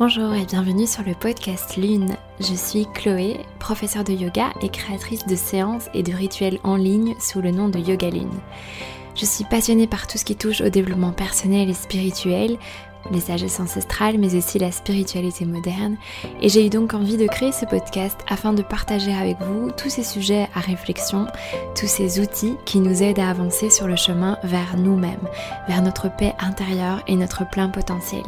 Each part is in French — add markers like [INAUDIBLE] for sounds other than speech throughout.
Bonjour et bienvenue sur le podcast Lune. Je suis Chloé, professeure de yoga et créatrice de séances et de rituels en ligne sous le nom de Yoga Lune. Je suis passionnée par tout ce qui touche au développement personnel et spirituel, les sagesses ancestrales, mais aussi la spiritualité moderne. Et j'ai eu donc envie de créer ce podcast afin de partager avec vous tous ces sujets à réflexion, tous ces outils qui nous aident à avancer sur le chemin vers nous-mêmes, vers notre paix intérieure et notre plein potentiel.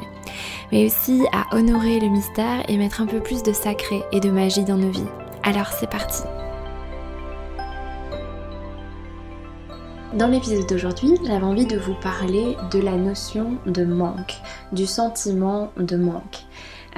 Mais aussi à honorer le mystère et mettre un peu plus de sacré et de magie dans nos vies. Alors c'est parti Dans l'épisode d'aujourd'hui, j'avais envie de vous parler de la notion de manque, du sentiment de manque.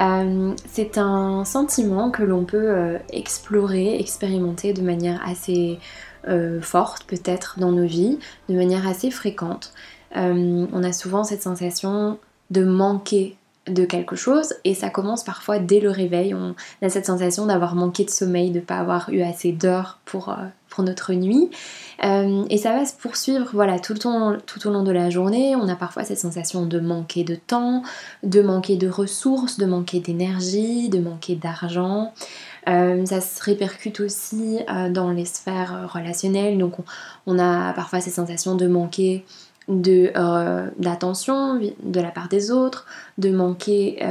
Euh, c'est un sentiment que l'on peut euh, explorer, expérimenter de manière assez euh, forte peut-être dans nos vies, de manière assez fréquente. on a souvent cette sensation de manquer de quelque chose et ça commence parfois dès le réveil. On a cette sensation d'avoir manqué de sommeil, de ne pas avoir eu assez d'heures pour, pour notre nuit. Euh, et ça va se poursuivre voilà, tout, temps, tout au long de la journée. On a parfois cette sensation de manquer de temps, de manquer de ressources, de manquer d'énergie, de manquer d'argent. Euh, ça se répercute aussi euh, dans les sphères relationnelles. Donc on, a parfois cette sensation de manquer d'attention de, la part des autres, de manquer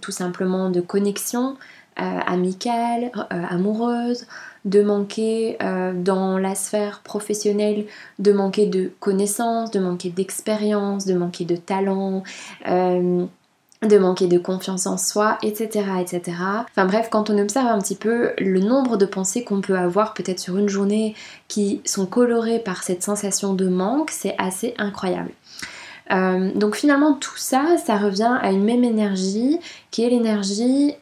tout simplement de connexion amicale, amoureuse, de manquer euh, dans la sphère professionnelle, de manquer de connaissances, de manquer d'expérience, de manquer de talent. De manquer de confiance en soi, etc., etc. Enfin bref, quand on observe un petit peu le nombre de pensées qu'on peut avoir peut-être sur une journée qui sont colorées par cette sensation de manque, c'est assez incroyable. Euh, donc finalement tout ça, ça revient à une même énergie qui est l'énergie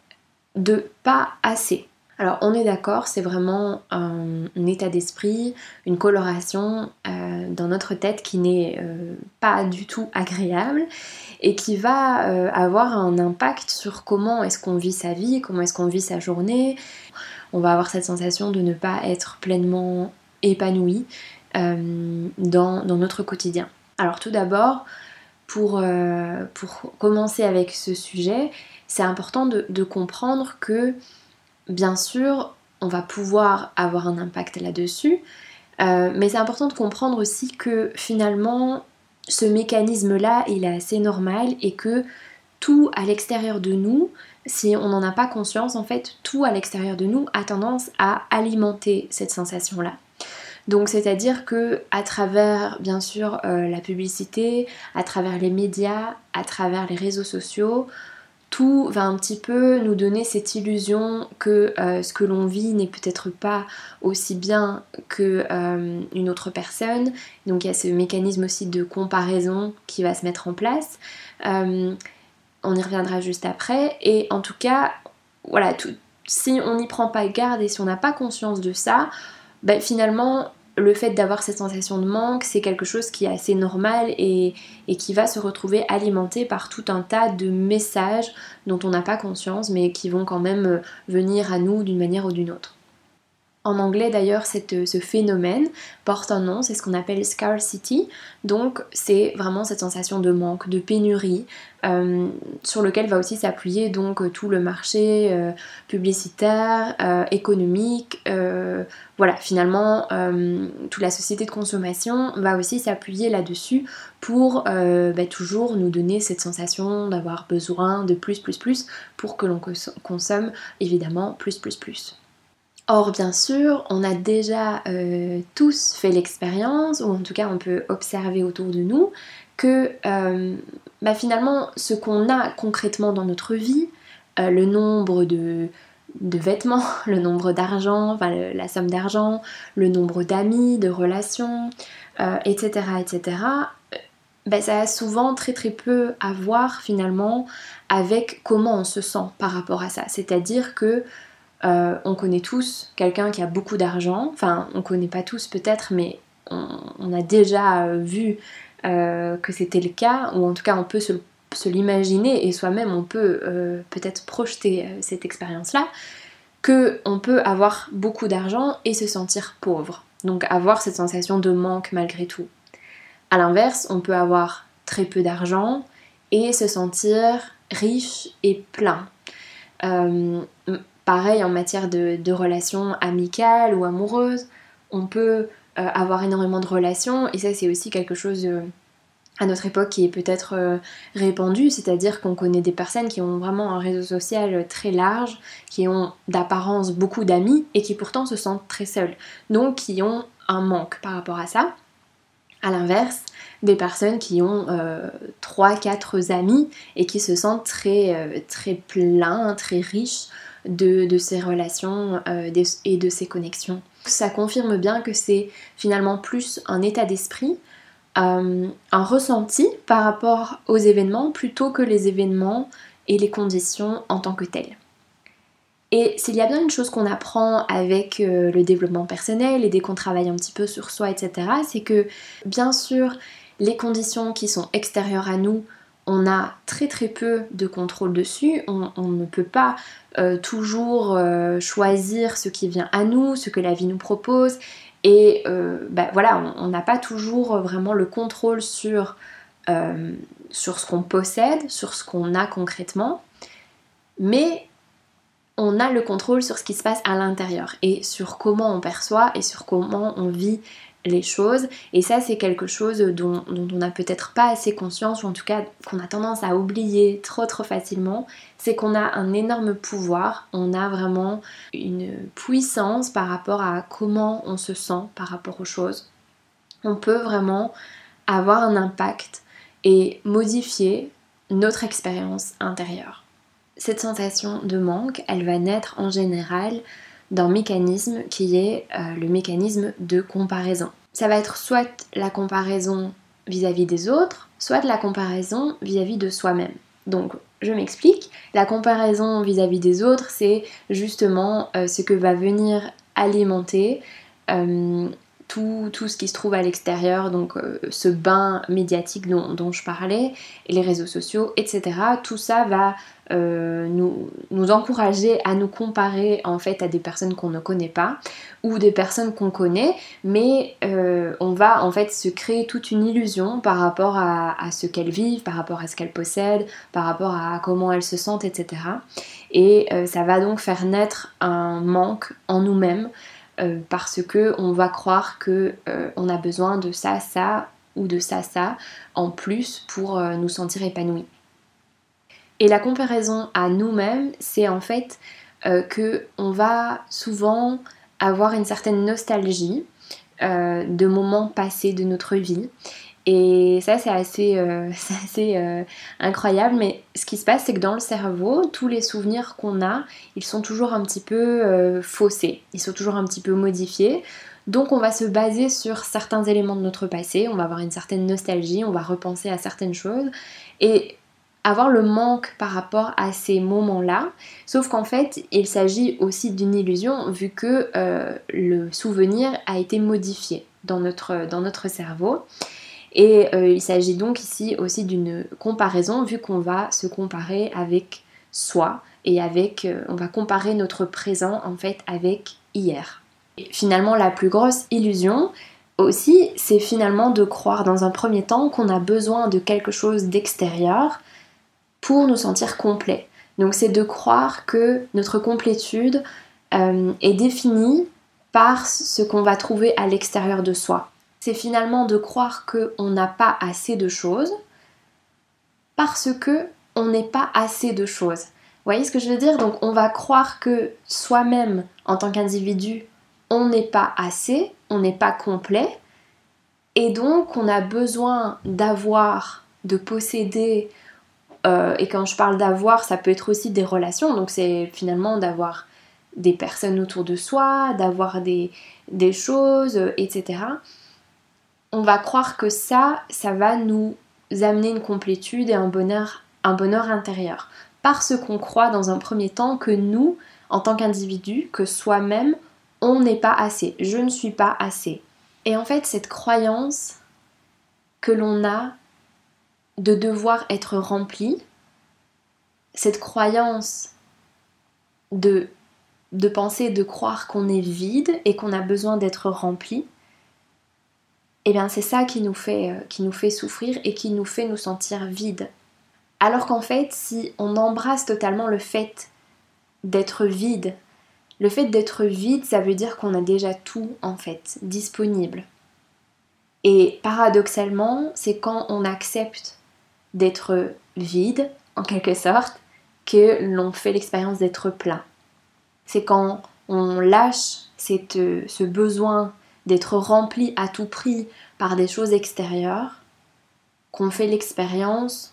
de pas assez. Alors on est d'accord, c'est vraiment un, état d'esprit, une coloration euh, dans notre tête qui n'est euh, pas du tout agréable et qui va euh, avoir un impact sur comment est-ce qu'on vit sa vie, comment est-ce qu'on vit sa journée. On va avoir cette sensation de ne pas être pleinement épanoui dans, notre quotidien. Alors tout d'abord, pour, commencer avec ce sujet, c'est important de comprendre que bien sûr, on va pouvoir avoir un impact là-dessus, euh, mais c'est important de comprendre aussi que finalement, ce mécanisme-là, il est assez normal et que tout à l'extérieur de nous, si on n'en a pas conscience, en fait, tout à l'extérieur de nous a tendance à alimenter cette sensation-là. Donc c'est-à-dire que à travers bien sûr euh, la publicité, à travers les médias, à travers les réseaux sociaux, tout va un petit peu nous donner cette illusion que euh, ce que l'on vit n'est peut-être pas aussi bien que euh, une autre personne. Donc il y a ce mécanisme aussi de comparaison qui va se mettre en place. Euh, on y reviendra juste après. Et en tout cas, voilà, si on n'y prend pas garde et si on n'a pas conscience de ça, ben, finalement le fait d'avoir cette sensation de manque, c'est quelque chose qui est assez normal et, qui va se retrouver alimenté par tout un tas de messages dont on n'a pas conscience mais qui vont quand même euh, venir à nous d'une manière ou d'une autre. En anglais d'ailleurs, ce phénomène porte un nom, c'est ce qu'on appelle scarcity. Donc c'est vraiment cette sensation de manque, de pénurie, euh, sur lequel va aussi s'appuyer donc tout le marché euh, publicitaire, euh, économique. voilà, finalement, toute la société de consommation va aussi s'appuyer là-dessus pour bah, toujours nous donner cette sensation d'avoir besoin de plus, plus, plus pour que l'on consomme évidemment plus, plus, plus. Or, bien sûr, on a déjà euh, tous fait l'expérience, ou en tout cas on peut observer autour de nous, que euh, bah, finalement ce qu'on a concrètement dans notre vie, euh, le nombre de, vêtements, [LAUGHS] le nombre d'argent, enfin la somme d'argent, le nombre d'amis, de relations, etc., etc., bah, ça a souvent très très peu à voir finalement avec comment on se sent par rapport à ça. C'est-à-dire que euh, on connaît tous quelqu'un qui a beaucoup d'argent, enfin on connaît pas tous peut-être, mais on, a déjà euh, vu euh, que c'était le cas, ou en tout cas on peut se, l'imaginer et soi-même on peut peut-être projeter cette expérience-là, que on peut avoir beaucoup d'argent et se sentir pauvre, donc avoir cette sensation de manque malgré tout. A l'inverse, on peut avoir très peu d'argent et se sentir riche et plein. Pareil en matière de, relations amicales ou amoureuses, on peut euh, avoir énormément de relations et ça c'est aussi quelque chose euh, à notre époque qui est peut-être répandu, c'est-à-dire qu'on connaît des personnes qui ont vraiment un réseau social très large, qui ont d'apparence beaucoup d'amis et qui pourtant se sentent très seuls, donc qui ont un manque par rapport à ça. À l'inverse, des personnes qui ont euh, 3-4 amis et qui se sentent très, euh, très pleins, très riches de, ces relations euh, et de ces connexions. Ça confirme bien que c'est finalement plus un état d'esprit, euh, un ressenti par rapport aux événements plutôt que les événements et les conditions en tant que telles. Et s'il y a bien une chose qu'on apprend avec euh, le développement personnel et dès qu'on travaille un petit peu sur soi, etc., c'est que bien sûr, les conditions qui sont extérieures à nous, on a très très peu de contrôle dessus, on, ne peut pas euh, toujours euh, choisir ce qui vient à nous, ce que la vie nous propose, et bah, voilà, on n'a pas toujours vraiment le contrôle sur ce qu'on possède, sur ce qu'on a concrètement, mais on a le contrôle sur ce qui se passe à l'intérieur et sur comment on perçoit et sur comment on vit les choses. Et ça, c'est quelque chose dont, on n'a peut-être pas assez conscience, ou en tout cas qu'on a tendance à oublier trop trop facilement. C'est qu'on a un énorme pouvoir, on a vraiment une puissance par rapport à comment on se sent par rapport aux choses. On peut vraiment avoir un impact et modifier notre expérience intérieure cette sensation de manque, elle va naître en général d'un mécanisme qui est euh, le mécanisme de comparaison. Ça va être soit la comparaison vis-à-vis des autres, soit la comparaison vis-à-vis de soi-même. Donc, je m'explique. La comparaison vis-à-vis des autres, c'est justement euh, ce que va venir alimenter euh, tout, ce qui se trouve à l'extérieur, donc ce bain médiatique dont, je parlais, les réseaux sociaux, etc. Tout ça va euh, nous, encourager à nous comparer en fait à des personnes qu'on ne connaît pas ou des personnes qu'on connaît, mais euh, on va en fait se créer toute une illusion par rapport à, ce qu'elles vivent, par rapport à ce qu'elles possèdent, par rapport à comment elles se sentent, etc. Et euh, ça va donc faire naître un manque en nous-mêmes parce que on va croire que on a besoin de ça, ça ou de ça, ça en plus pour nous sentir épanouis. Et la comparaison à nous-mêmes, c'est en fait euh, que on va souvent avoir une certaine nostalgie euh, de moments passés de notre vie. Et ça, c'est assez, euh, [LAUGHS] assez incroyable. Mais ce qui se passe, c'est que dans le cerveau, tous les souvenirs qu'on a, ils sont toujours un petit peu faussés. Ils sont toujours un petit peu modifiés. Donc on va se baser sur certains éléments de notre passé, on va avoir une certaine nostalgie, on va repenser à certaines choses. Et avoir le manque par rapport à ces moments-là, sauf qu'en fait il s'agit aussi d'une illusion vu que euh, le souvenir a été modifié dans notre, dans notre cerveau. Et euh, il s'agit donc ici aussi d'une comparaison vu qu'on va se comparer avec soi et avec, euh, on va comparer notre présent en fait avec hier. Finalement la plus grosse illusion, aussi, c'est finalement de croire dans un premier temps qu'on a besoin de quelque chose d'extérieur pour nous sentir complets. Donc c'est de croire que notre complétude euh, est définie par ce qu'on va trouver à l'extérieur de soi. C'est finalement de croire qu'on n'a pas assez de choses parce que on n'est pas assez de choses. Vous voyez ce que je veux dire? Donc on va croire que soi-même, en tant qu'individu, on n'est pas assez, on n'est pas complet, et donc on a besoin d'avoir, de posséder euh, et quand je parle d'avoir, ça peut être aussi des relations. Donc c'est finalement d'avoir des personnes autour de soi, d'avoir des, choses, euh, etc. On va croire que ça, ça va nous amener une complétude et un bonheur, intérieur. Parce qu'on croit dans un premier temps que nous, en tant qu'individu, que soi-même, on n'est pas assez. Je ne suis pas assez. Et en fait, cette croyance que l'on a de devoir être rempli, cette croyance de, de penser, de croire qu'on est vide et qu'on a besoin d'être rempli, eh bien c'est ça qui nous, fait, euh, qui nous fait souffrir et qui nous fait nous sentir vide. Alors qu'en fait, si on embrasse totalement le fait d'être vide, le fait d'être vide, ça veut dire qu'on a déjà tout en fait disponible. Et paradoxalement, c'est quand on accepte d'être vide, en quelque sorte, que l'on fait l'expérience d'être plein. C'est quand on lâche ce besoin d'être rempli à tout prix par des choses extérieures qu'on fait l'expérience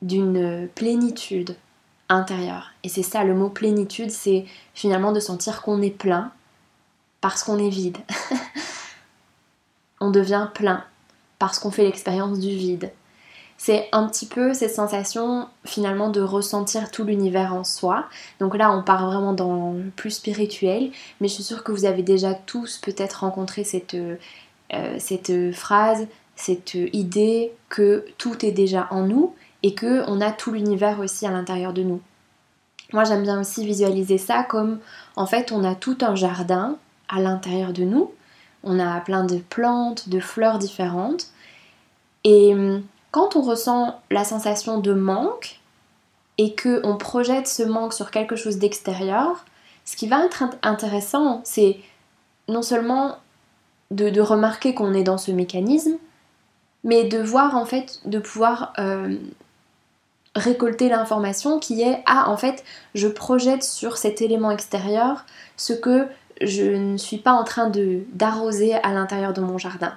d'une plénitude intérieure. Et c'est ça, le mot plénitude, c'est finalement de sentir qu'on est plein parce qu'on est vide. [LAUGHS] on devient plein parce qu'on fait l'expérience du vide. C'est un petit peu cette sensation finalement de ressentir tout l'univers en soi. Donc là, on part vraiment dans le plus spirituel, mais je suis sûre que vous avez déjà tous peut-être rencontré cette, euh, cette phrase, cette idée que tout est déjà en nous et que on a tout l'univers aussi à l'intérieur de nous. Moi, j'aime bien aussi visualiser ça comme en fait, on a tout un jardin à l'intérieur de nous. On a plein de plantes, de fleurs différentes. Et hum, quand on ressent la sensation de manque et que on projette ce manque sur quelque chose d'extérieur, ce qui va être intéressant, c'est non seulement de, remarquer qu'on est dans ce mécanisme, mais de voir en fait, de pouvoir euh, récolter l'information qui est ah en fait je projette sur cet élément extérieur ce que je ne suis pas en train d'arroser à l'intérieur de mon jardin.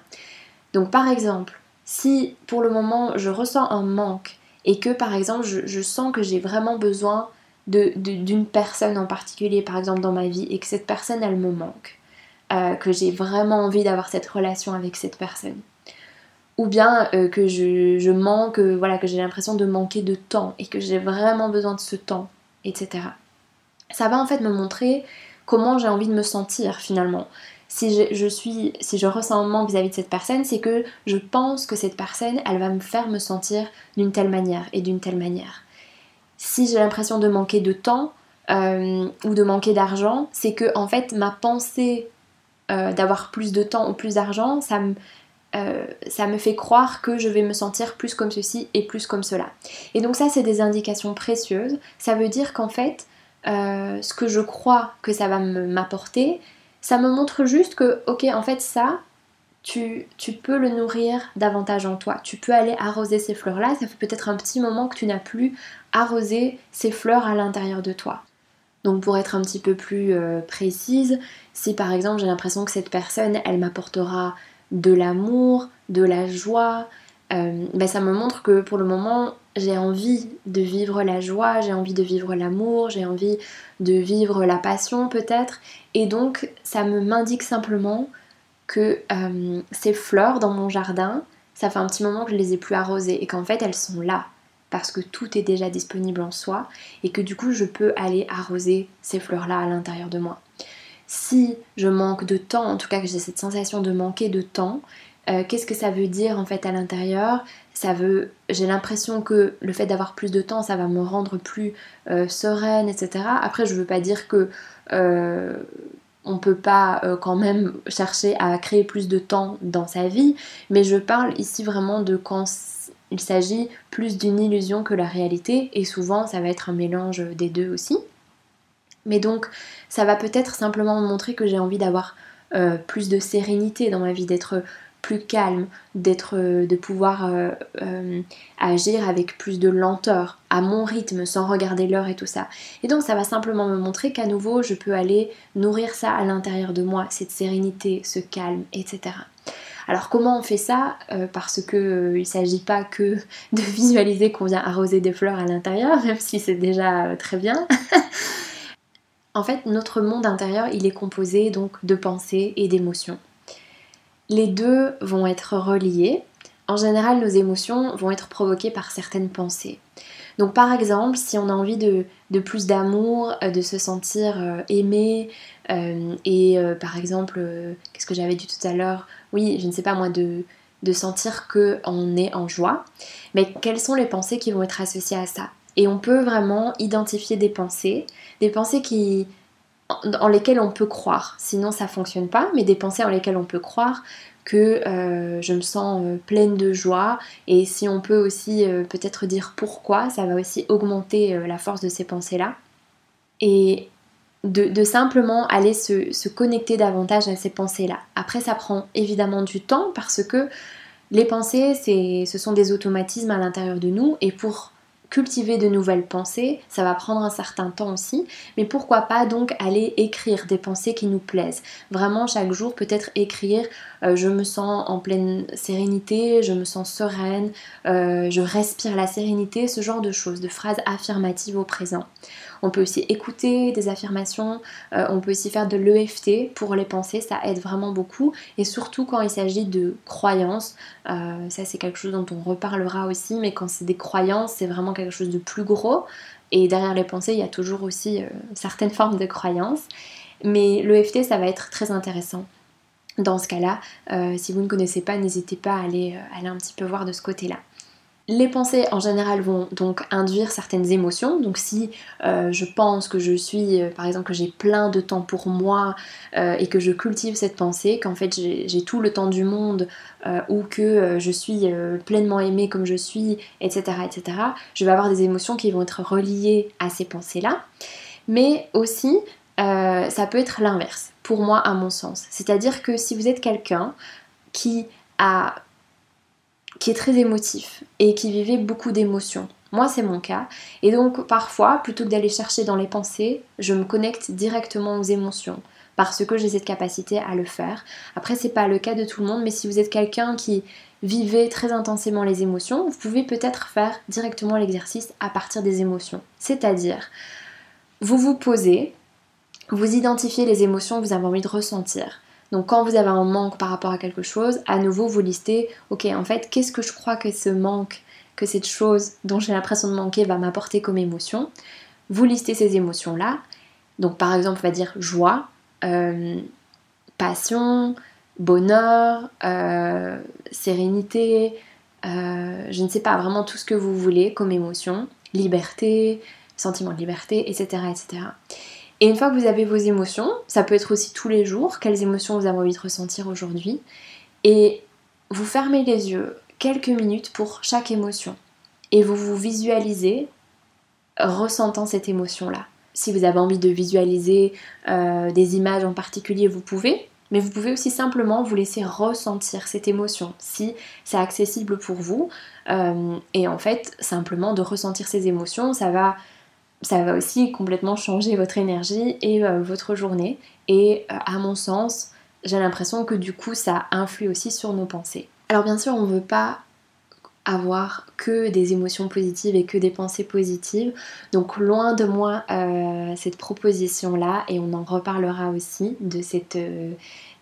Donc par exemple, si pour le moment je ressens un manque et que par exemple je, sens que j'ai vraiment besoin d'une personne en particulier par exemple dans ma vie et que cette personne elle me manque, euh, que j'ai vraiment envie d'avoir cette relation avec cette personne. Ou bien euh, que je, manque, euh, voilà, que j'ai l'impression de manquer de temps et que j'ai vraiment besoin de ce temps, etc. Ça va en fait me montrer comment j'ai envie de me sentir finalement si je, suis, si je ressens un manque vis-à-vis de cette personne, c'est que je pense que cette personne, elle va me faire me sentir d'une telle manière et d'une telle manière. Si j'ai l'impression de manquer de temps euh, ou de manquer d'argent, c'est que en fait ma pensée euh, d'avoir plus de temps ou plus d'argent, ça me, euh, ça me fait croire que je vais me sentir plus comme ceci et plus comme cela. Et donc ça, c'est des indications précieuses. Ça veut dire qu'en fait, ce que je crois que ça va m'apporter, ça me montre juste que, ok, en fait, ça, tu, tu, peux le nourrir davantage en toi. Tu peux aller arroser ces fleurs-là. Ça fait peut-être un petit moment que tu n'as plus arrosé ces fleurs à l'intérieur de toi. Donc pour être un petit peu plus euh, précise, si par exemple j'ai l'impression que cette personne, elle m'apportera de l'amour, de la joie, euh, ben ça me montre que pour le moment, j'ai envie de vivre la joie, j'ai envie de vivre l'amour, j'ai envie de vivre la passion peut-être. Et donc ça me m'indique simplement que euh, ces fleurs dans mon jardin, ça fait un petit moment que je les ai plus arrosées et qu'en fait elles sont là parce que tout est déjà disponible en soi et que du coup je peux aller arroser ces fleurs-là à l'intérieur de moi. Si je manque de temps, en tout cas que j'ai cette sensation de manquer de temps, euh, qu'est-ce que ça veut dire en fait à l'intérieur? Ça veut, j'ai l'impression que le fait d'avoir plus de temps, ça va me rendre plus euh, sereine, etc. Après, je veux pas dire que euh, on peut pas quand même chercher à créer plus de temps dans sa vie, mais je parle ici vraiment de quand il s'agit plus d'une illusion que la réalité, et souvent ça va être un mélange des deux aussi. Mais donc, ça va peut-être simplement me montrer que j'ai envie d'avoir plus de sérénité dans ma vie, d'être plus calme, d'être, euh, de pouvoir euh, euh, agir avec plus de lenteur, à mon rythme, sans regarder l'heure et tout ça. Et donc ça va simplement me montrer qu'à nouveau je peux aller nourrir ça à l'intérieur de moi, cette sérénité, ce calme, etc. Alors comment on fait ça? Parce que il s'agit pas que [LAUGHS] de visualiser qu'on vient arroser des fleurs à l'intérieur, [LAUGHS] même si c'est déjà très bien. [LAUGHS] en fait, notre monde intérieur, il est composé donc de pensées et d'émotions les deux vont être reliés. En général, nos émotions vont être provoquées par certaines pensées. Donc par exemple, si on a envie de, plus d'amour, euh, de se sentir euh, aimé, euh, et par exemple, qu'est-ce que j'avais dit tout à l'heure? Oui, je ne sais pas moi, de, de sentir qu'on est en joie, mais quelles sont les pensées qui vont être associées à ça? Et on peut vraiment identifier des pensées, des pensées qui, en lesquelles on peut croire, sinon ça fonctionne pas, mais des pensées en lesquelles on peut croire, que euh, je me sens euh, pleine de joie. Et si on peut aussi peut-être dire pourquoi, ça va aussi augmenter la force de ces pensées-là. Et de, simplement aller se, se, connecter davantage à ces pensées-là. Après, ça prend évidemment du temps parce que les pensées, ce sont des automatismes à l'intérieur de nous et pour cultiver de nouvelles pensées, ça va prendre un certain temps aussi, mais pourquoi pas donc aller écrire des pensées qui nous plaisent. Vraiment chaque jour peut-être écrire euh, je me sens en pleine sérénité, je me sens sereine, euh, je respire la sérénité, ce genre de choses, de phrases affirmatives au présent. On peut aussi écouter des affirmations, euh, on peut aussi faire de l'EFT pour les pensées, ça aide vraiment beaucoup. Et surtout quand il s'agit de croyances, euh, ça c'est quelque chose dont on reparlera aussi, mais quand c'est des croyances, c'est vraiment quelque chose de plus gros. Et derrière les pensées, il y a toujours aussi euh, certaines formes de croyances. Mais l'EFT, ça va être très intéressant. Dans ce cas-là, si vous ne connaissez pas, n'hésitez pas à aller, aller un petit peu voir de ce côté-là. Les pensées en général vont donc induire certaines émotions. Donc si euh, je pense que je suis, euh, par exemple, que j'ai plein de temps pour moi euh, et que je cultive cette pensée, qu'en fait j'ai tout le temps du monde ou que je suis pleinement aimée comme je suis, etc., etc., je vais avoir des émotions qui vont être reliées à ces pensées-là. Mais aussi, ça peut être l'inverse, pour moi, à mon sens. C'est-à-dire que si vous êtes quelqu'un qui a qui est très émotif et qui vivait beaucoup d'émotions. Moi, c'est mon cas. Et donc, parfois, plutôt que d'aller chercher dans les pensées, je me connecte directement aux émotions parce que j'ai cette capacité à le faire. Après, c'est pas le cas de tout le monde, mais si vous êtes quelqu'un qui vivait très intensément les émotions, vous pouvez peut-être faire directement l'exercice à partir des émotions. C'est-à-dire, vous vous posez, vous identifiez les émotions que vous avez envie de ressentir. Donc quand vous avez un manque par rapport à quelque chose, à nouveau vous listez, ok en fait qu'est-ce que je crois que ce manque, que cette chose dont j'ai l'impression de manquer va m'apporter comme émotion. Vous listez ces émotions-là. Donc par exemple on va dire joie, euh, passion, bonheur, euh, sérénité, euh, je ne sais pas, vraiment tout ce que vous voulez comme émotion, liberté, sentiment de liberté, etc. etc. Et une fois que vous avez vos émotions, ça peut être aussi tous les jours, quelles émotions vous avez envie de ressentir aujourd'hui, et vous fermez les yeux quelques minutes pour chaque émotion. Et vous vous visualisez ressentant cette émotion-là. Si vous avez envie de visualiser euh, des images en particulier, vous pouvez, mais vous pouvez aussi simplement vous laisser ressentir cette émotion si c'est accessible pour vous. Euh, et en fait, simplement de ressentir ces émotions, ça va ça va aussi complètement changer votre énergie et euh, votre journée. Et euh, à mon sens, j'ai l'impression que du coup, ça influe aussi sur nos pensées. Alors bien sûr, on ne veut pas avoir que des émotions positives et que des pensées positives. Donc loin de moi euh, cette proposition-là, et on en reparlera aussi de cette,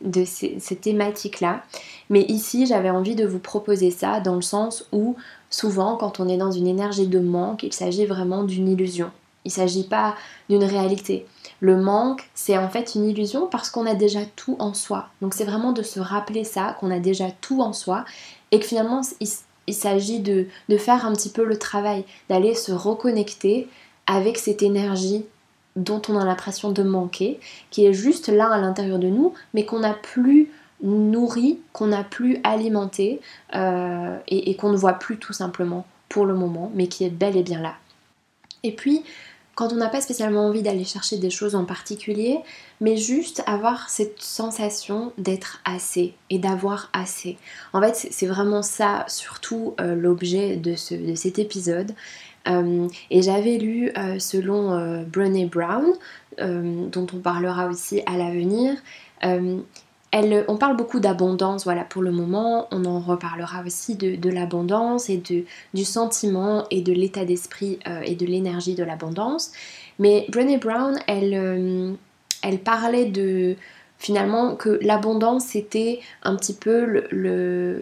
de cette thématique-là. Mais ici, j'avais envie de vous proposer ça dans le sens où souvent, quand on est dans une énergie de manque, il s'agit vraiment d'une illusion. Il ne s'agit pas d'une réalité. Le manque, c'est en fait une illusion parce qu'on a déjà tout en soi. Donc c'est vraiment de se rappeler ça, qu'on a déjà tout en soi et que finalement il, s'agit de, de faire un petit peu le travail, d'aller se reconnecter avec cette énergie dont on a l'impression de manquer, qui est juste là à l'intérieur de nous, mais qu'on n'a plus nourri, qu'on n'a plus alimenté euh, et qu'on ne voit plus tout simplement pour le moment, mais qui est bel et bien là. Et puis, quand on n'a pas spécialement envie d'aller chercher des choses en particulier, mais juste avoir cette sensation d'être assez et d'avoir assez. En fait, c'est vraiment ça, surtout euh, l'objet de, cet épisode. Euh, et j'avais lu, euh, selon Brené Brown, dont on parlera aussi à l'avenir, on parle beaucoup d'abondance, voilà, pour le moment. On en reparlera aussi de, l'abondance et de, du sentiment et de l'état d'esprit euh, et de l'énergie de l'abondance. Mais Brené Brown, elle, euh, elle parlait de finalement que l'abondance c'était un petit peu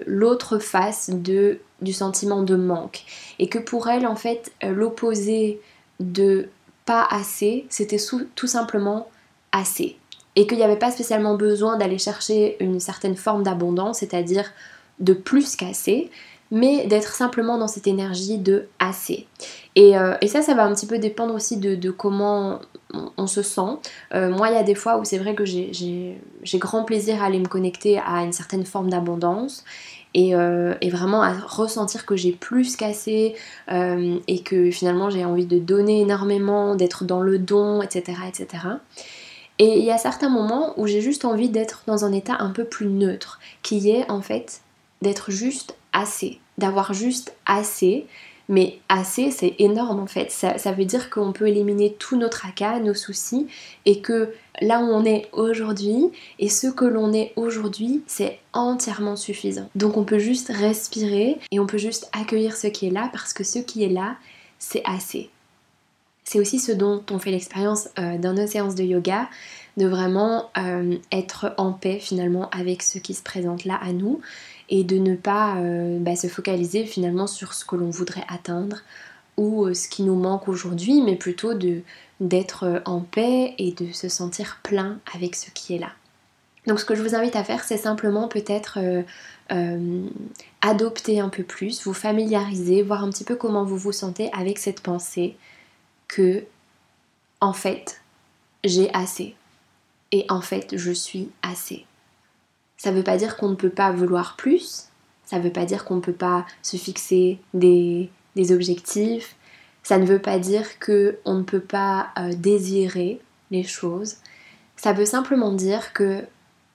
l'autre face du sentiment de manque. Et que pour elle, en fait, l'opposé de pas assez, c'était tout simplement assez et qu'il n'y avait pas spécialement besoin d'aller chercher une certaine forme d'abondance, c'est-à-dire de plus qu'assez, mais d'être simplement dans cette énergie de assez. Et, euh, ça, ça va un petit peu dépendre aussi de, comment on, se sent. Euh, moi, il y a des fois où c'est vrai que j'ai grand plaisir à aller me connecter à une certaine forme d'abondance. Et, euh, vraiment à ressentir que j'ai plus qu'assez et que finalement j'ai envie de donner énormément, d'être dans le don, etc. etc. Et il y a certains moments où j'ai juste envie d'être dans un état un peu plus neutre, qui est en fait d'être juste assez, d'avoir juste assez. Mais assez, c'est énorme en fait. Ça, veut dire qu'on peut éliminer tout notre tracas, nos soucis, et que là où on est aujourd'hui, et ce que l'on est aujourd'hui, c'est entièrement suffisant. Donc on peut juste respirer et on peut juste accueillir ce qui est là, parce que ce qui est là, c'est assez. C'est aussi ce dont on fait l'expérience euh, dans nos séances de yoga, de vraiment euh, être en paix finalement avec ce qui se présente là à nous et de ne pas euh, bah, se focaliser finalement sur ce que l'on voudrait atteindre ou ce qui nous manque aujourd'hui, mais plutôt d'être en paix et de se sentir plein avec ce qui est là. Donc ce que je vous invite à faire, c'est simplement peut-être adopter un peu plus, vous familiariser, voir un petit peu comment vous vous sentez avec cette pensée que en fait j'ai assez. Et en fait je suis assez. Ça ne veut pas dire qu'on ne peut pas vouloir plus, ça ne veut pas dire qu'on ne peut pas se fixer des, objectifs, ça ne veut pas dire qu'on ne peut pas euh, désirer les choses, ça veut simplement dire que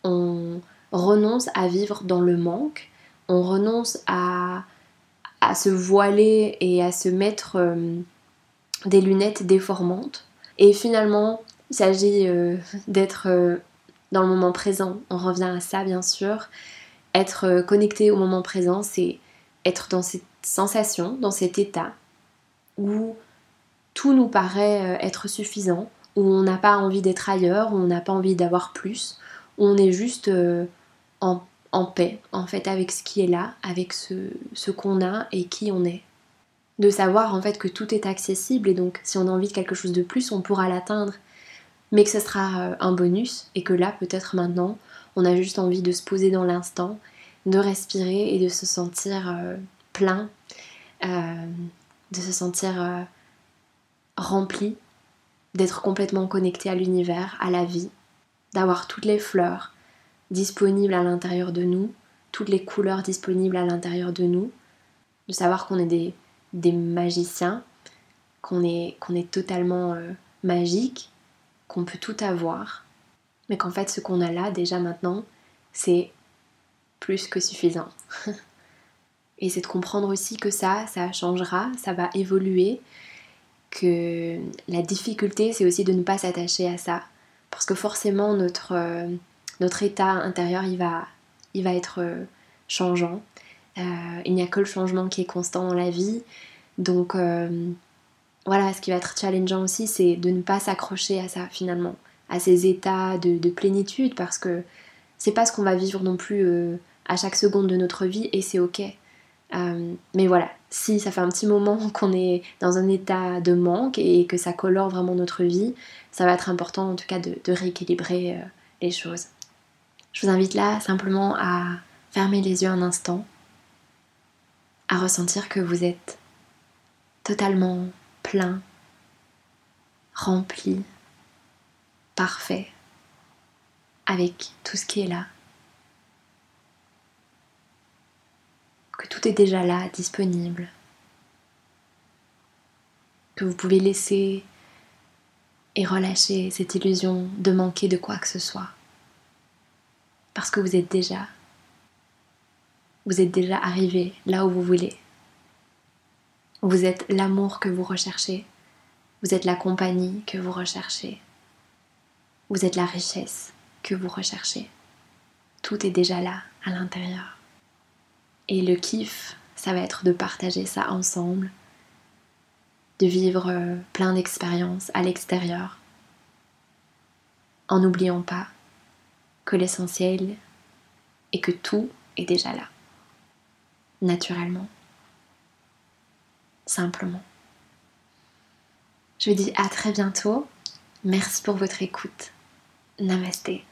on renonce à vivre dans le manque, on renonce à, à se voiler et à se mettre euh, des lunettes déformantes. Et finalement, il s'agit euh, d'être dans le moment présent. On revient à ça bien sûr. Être euh, connecté au moment présent, c'est être dans cette sensation, dans cet état où tout nous paraît euh, être suffisant, où on n'a pas envie d'être ailleurs, où on n'a pas envie d'avoir plus, où on est juste euh, en, paix en fait avec ce qui est là, avec ce, ce qu'on a et qui on est. De savoir en fait que tout est accessible et donc si on a envie de quelque chose de plus, on pourra l'atteindre. Mais que ce sera euh, un bonus et que là, peut-être maintenant, on a juste envie de se poser dans l'instant, de respirer et de se sentir euh, plein, euh, de se sentir rempli, d'être complètement connecté à l'univers, à la vie, d'avoir toutes les fleurs disponibles à l'intérieur de nous, toutes les couleurs disponibles à l'intérieur de nous, de savoir qu'on est des, des magiciens, qu'on est, est totalement magique qu'on peut tout avoir, mais qu'en fait ce qu'on a là déjà maintenant, c'est plus que suffisant. [LAUGHS] Et c'est de comprendre aussi que ça, ça changera, ça va évoluer, que la difficulté, c'est aussi de ne pas s'attacher à ça. Parce que forcément, notre, euh, notre état intérieur, il va, il va être euh, changeant. Euh, il n'y a que le changement qui est constant dans la vie. Donc, voilà, ce qui va être challengeant aussi, c'est de ne pas s'accrocher à ça finalement, à ces états de, plénitude, parce que c'est pas ce qu'on va vivre non plus euh, à chaque seconde de notre vie et c'est ok. Euh, mais voilà, si ça fait un petit moment [LAUGHS] qu'on est dans un état de manque et que ça colore vraiment notre vie, ça va être important en tout cas de, rééquilibrer euh, les choses. Je vous invite là simplement à fermer les yeux un instant, à ressentir que vous êtes totalement plein, rempli, parfait, avec tout ce qui est là. Que tout est déjà là, disponible. Que vous pouvez laisser et relâcher cette illusion de manquer de quoi que ce soit. Parce que vous êtes déjà, vous êtes déjà arrivé là où vous voulez. Vous êtes l'amour que vous recherchez. Vous êtes la compagnie que vous recherchez. Vous êtes la richesse que vous recherchez. Tout est déjà là, à l'intérieur. Et le kiff, ça va être de partager ça ensemble, de vivre euh, plein d'expériences à l'extérieur, en n'oubliant pas que l'essentiel est que tout est déjà là, naturellement simplement. Je vous dis à très bientôt. Merci pour votre écoute. Namasté.